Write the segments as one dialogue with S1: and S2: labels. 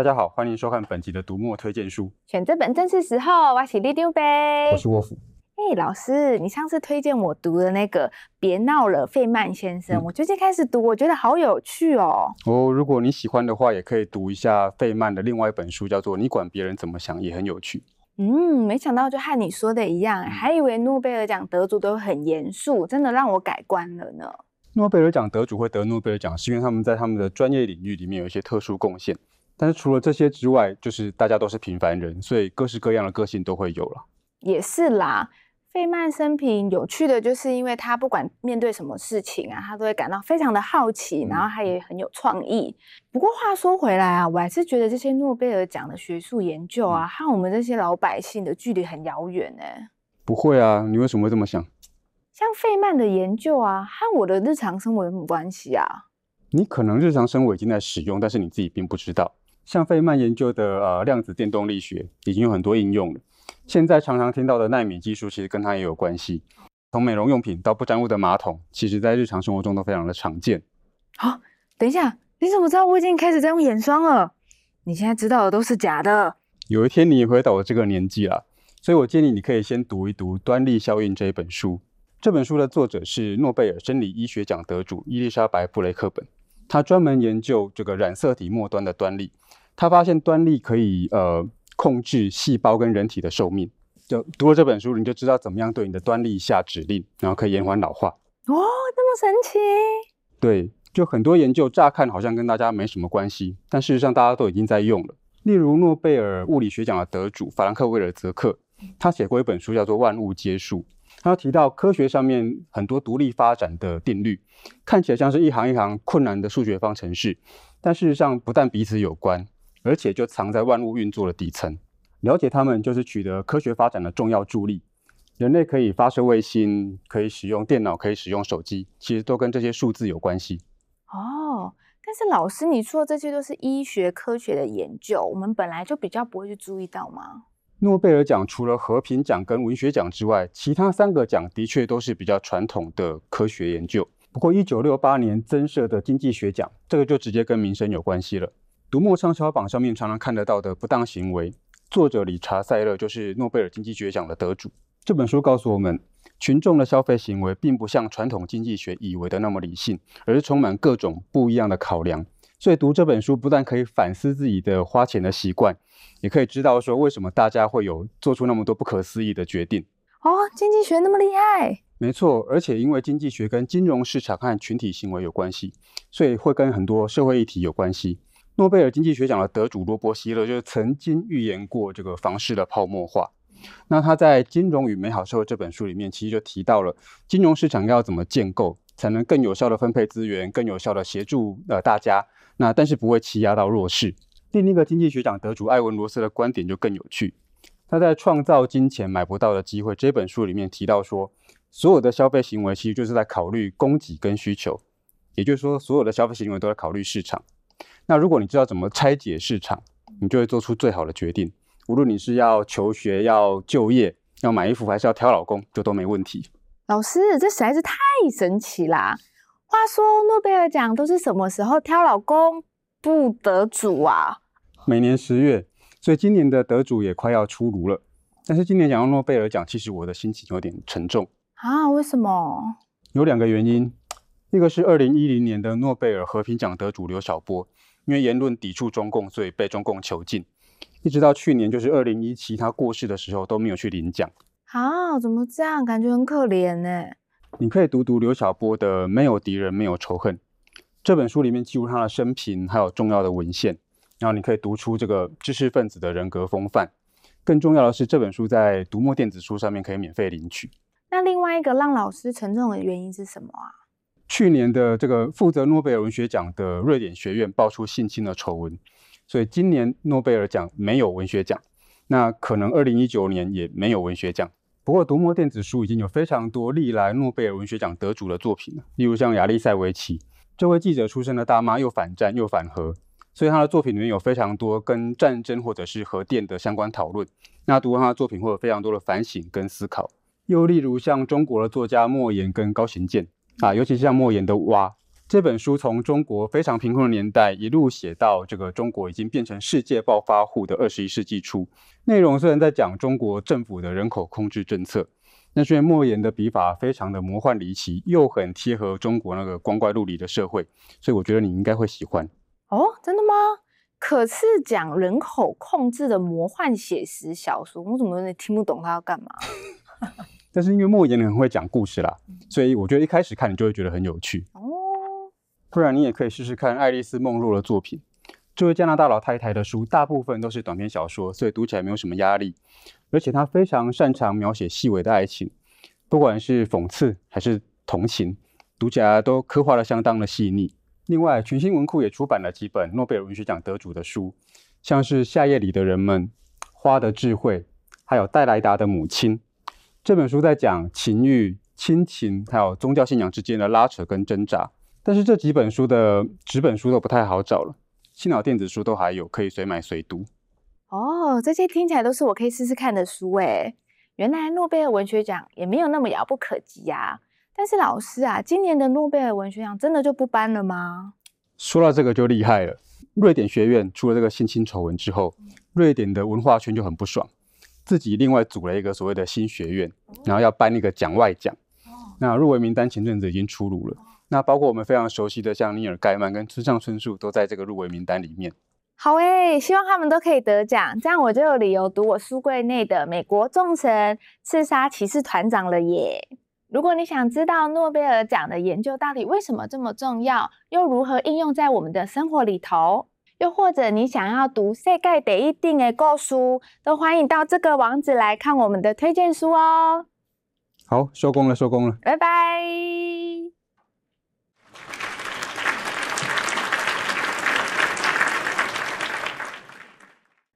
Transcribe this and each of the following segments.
S1: 大家好，欢迎收看本集的读墨推荐书。
S2: 选这本正是时候，我是里丢呗，
S1: 我是沃夫。
S2: 哎，老师，你上次推荐我读的那个《别闹了，费曼先生》，嗯，我最近开始读，我觉得好有趣哦。
S1: 哦，如果你喜欢的话，也可以读一下费曼的另外一本书，叫做《你管别人怎么想》，也很有趣。
S2: 嗯，没想到就和你说的一样，还以为诺贝尔奖得主都很严肃，真的让我改观了呢。
S1: 诺贝尔奖得主会得诺贝尔奖，是因为他们在他们的专业领域里面有一些特殊贡献。但是除了这些之外，就是大家都是平凡人，所以各式各样的个性都会有了。
S2: 也是啦，费曼生平有趣的就是，因为他不管面对什么事情啊，他都会感到非常的好奇，然后他也很有创意。嗯。不过话说回来啊，我还是觉得这些诺贝尔奖的学术研究啊，和我们这些老百姓的距离很遥远呢。
S1: 不会啊，你为什么会这么想？
S2: 像费曼的研究啊，和我的日常生活有什么关系啊？
S1: 你可能日常生活已经在使用，但是你自己并不知道。像费曼研究的呃量子电动力学已经有很多应用了。现在常常听到的纳米技术其实跟它也有关系。从美容用品到不沾污的马桶，其实在日常生活中都非常的常见。
S2: 好、哦，等一下，你怎么知道我已经开始在用眼霜了？你现在知道的都是假的。
S1: 有一天你也会到我这个年纪了，所以我建议你可以先读一读《端粒效应》这一本书。这本书的作者是诺贝尔生理医学奖得主伊丽莎白布雷克本，他专门研究这个染色体末端的端粒。他发现端粒可以呃控制细胞跟人体的寿命，就读了这本书，你就知道怎么样对你的端粒下指令，然后可以延缓老化。
S2: 哦，这么神奇！
S1: 对，就很多研究乍看好像跟大家没什么关系，但事实上大家都已经在用了。例如诺贝尔物理学奖的得主法兰克威尔泽克，他写过一本书叫做《万物皆数》，他提到科学上面很多独立发展的定律，看起来像是一行一行困难的数学方程式，但事实上不但彼此有关。而且就藏在万物运作的底层，了解它们就是取得科学发展的重要助力。人类可以发射卫星，可以使用电脑，可以使用手机，其实都跟这些数字有关系。
S2: 哦，但是老师，你说的这些都是医学科学的研究，我们本来就比较不会去注意到吗？
S1: 诺贝尔奖除了和平奖跟文学奖之外，其他三个奖的确都是比较传统的科学研究。不过，一九六八年增设的经济学奖，这个就直接跟民生有关系了。读墨畅销榜上面常常看得到的不当行为，作者理查·塞勒就是诺贝尔经济学奖的得主。这本书告诉我们，群众的消费行为并不像传统经济学以为的那么理性，而是充满各种不一样的考量。所以读这本书不但可以反思自己的花钱的习惯，也可以知道说为什么大家会有做出那么多不可思议的决定。
S2: 哦，经济学那么厉害？
S1: 没错，而且因为经济学跟金融市场和群体行为有关系，所以会跟很多社会议题有关系。诺贝尔经济学奖的得主罗伯希勒就曾经预言过这个房市的泡沫化。那他在《金融与美好社会》这本书里面，其实就提到了金融市场要怎么建构，才能更有效地分配资源，更有效地协助呃大家。那但是不会欺压到弱势。另一个经济学奖得主艾文罗斯的观点就更有趣。他在《创造金钱买不到的机会》这本书里面提到说，所有的消费行为其实就是在考虑供给跟需求，也就是说，所有的消费行为都在考虑市场。那如果你知道怎么拆解市场，你就会做出最好的决定。无论你是要求学、要就业、要买衣服，还是要挑老公，就都没问题。
S2: 老师，这实在是太神奇啦！话说，诺贝尔奖都是什么时候挑老公不得主啊？
S1: 每年十月，所以今年的得主也快要出炉了。但是今年讲到诺贝尔奖，其实我的心情有点沉重
S2: 啊。为什么？
S1: 有两个原因，一个是二零一零年的诺贝尔和平奖得主刘晓波。因为言论抵触中共，所以被中共囚禁，一直到去年，就是二零一七，他过世的时候都没有去领奖。
S2: 啊，怎么这样？感觉很可怜呢。
S1: 你可以读读刘晓波的《没有敌人，没有仇恨》这本书里面记录他的生平，还有重要的文献，然后你可以读出这个知识分子的人格风范。更重要的是，这本书在读墨电子书上面可以免费领取。
S2: 那另外一个让老师沉重的原因是什么啊？
S1: 去年的这个负责诺贝尔文学奖的瑞典学院爆出性侵的丑闻，所以今年诺贝尔奖没有文学奖，那可能二零一九年也没有文学奖。不过读墨电子书已经有非常多历来诺贝尔文学奖得主的作品了，例如像亚历塞维奇这位记者出身的大妈，又反战又反核，所以她的作品里面有非常多跟战争或者是核电的相关讨论。那读完她的作品会有非常多的反省跟思考。又例如像中国的作家莫言跟高行健。啊，尤其是像莫言的《蛙》，这本书从中国非常贫困的年代一路写到这个中国已经变成世界暴发户的二十一世纪初。内容虽然在讲中国政府的人口控制政策，但是莫言的笔法非常的魔幻离奇，又很贴合中国那个光怪陆离的社会，所以我觉得你应该会喜欢。
S2: 哦，真的吗？可是讲人口控制的魔幻写实小说，我怎么有点听不懂他要干嘛？
S1: 但是因为莫言很会讲故事啦，所以我觉得一开始看你就会觉得很有趣。哦。不然你也可以试试看爱丽丝梦露的作品。这位加拿大老太太的书大部分都是短篇小说，所以读起来没有什么压力。而且她非常擅长描写细微的爱情，不管是讽刺还是同情，读起来都刻画的相当的细腻。另外，群星文库也出版了几本诺贝尔文学奖得主的书，像是《夏夜里的人们》、《花的智慧》，还有戴莱达的母亲。这本书在讲情欲、亲情还有宗教信仰之间的拉扯跟挣扎。但是这几本书的纸本书都不太好找了，幸好电子书都还有，可以随买随读。
S2: 哦，这些听起来都是我可以试试看的书诶。原来诺贝尔文学奖也没有那么遥不可及呀。但是老师啊，今年的诺贝尔文学奖真的就不颁了吗？
S1: 说到这个就厉害了，瑞典学院出了这个性侵丑闻之后，瑞典的文化圈就很不爽，自己另外组了一个所谓的新学院，然后要颁一个奖外奖。那入围名单前阵子已经出炉了。那包括我们非常熟悉的，像尼尔盖曼跟村上春树都在这个入围名单里面。
S2: 好诶，希望他们都可以得奖，这样我就有理由读我书柜内的美国众神刺杀骑士团长了耶。如果你想知道诺贝尔奖的研究到底为什么这么重要，又如何应用在我们的生活里头，又或者你想要读世界第一定的故事，都欢迎到这个网址来看我们的推荐书哦。
S1: 好，收工了，收工了，
S2: 拜拜。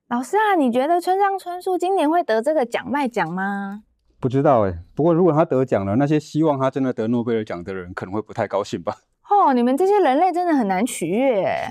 S2: 老师啊，你觉得村上春树今年会得这个奖外奖吗？
S1: 不知道哎，不过如果他得奖了，那些希望他真的得诺贝尔奖的人可能会不太高兴吧。
S2: 哦，你们这些人类真的很难取悦。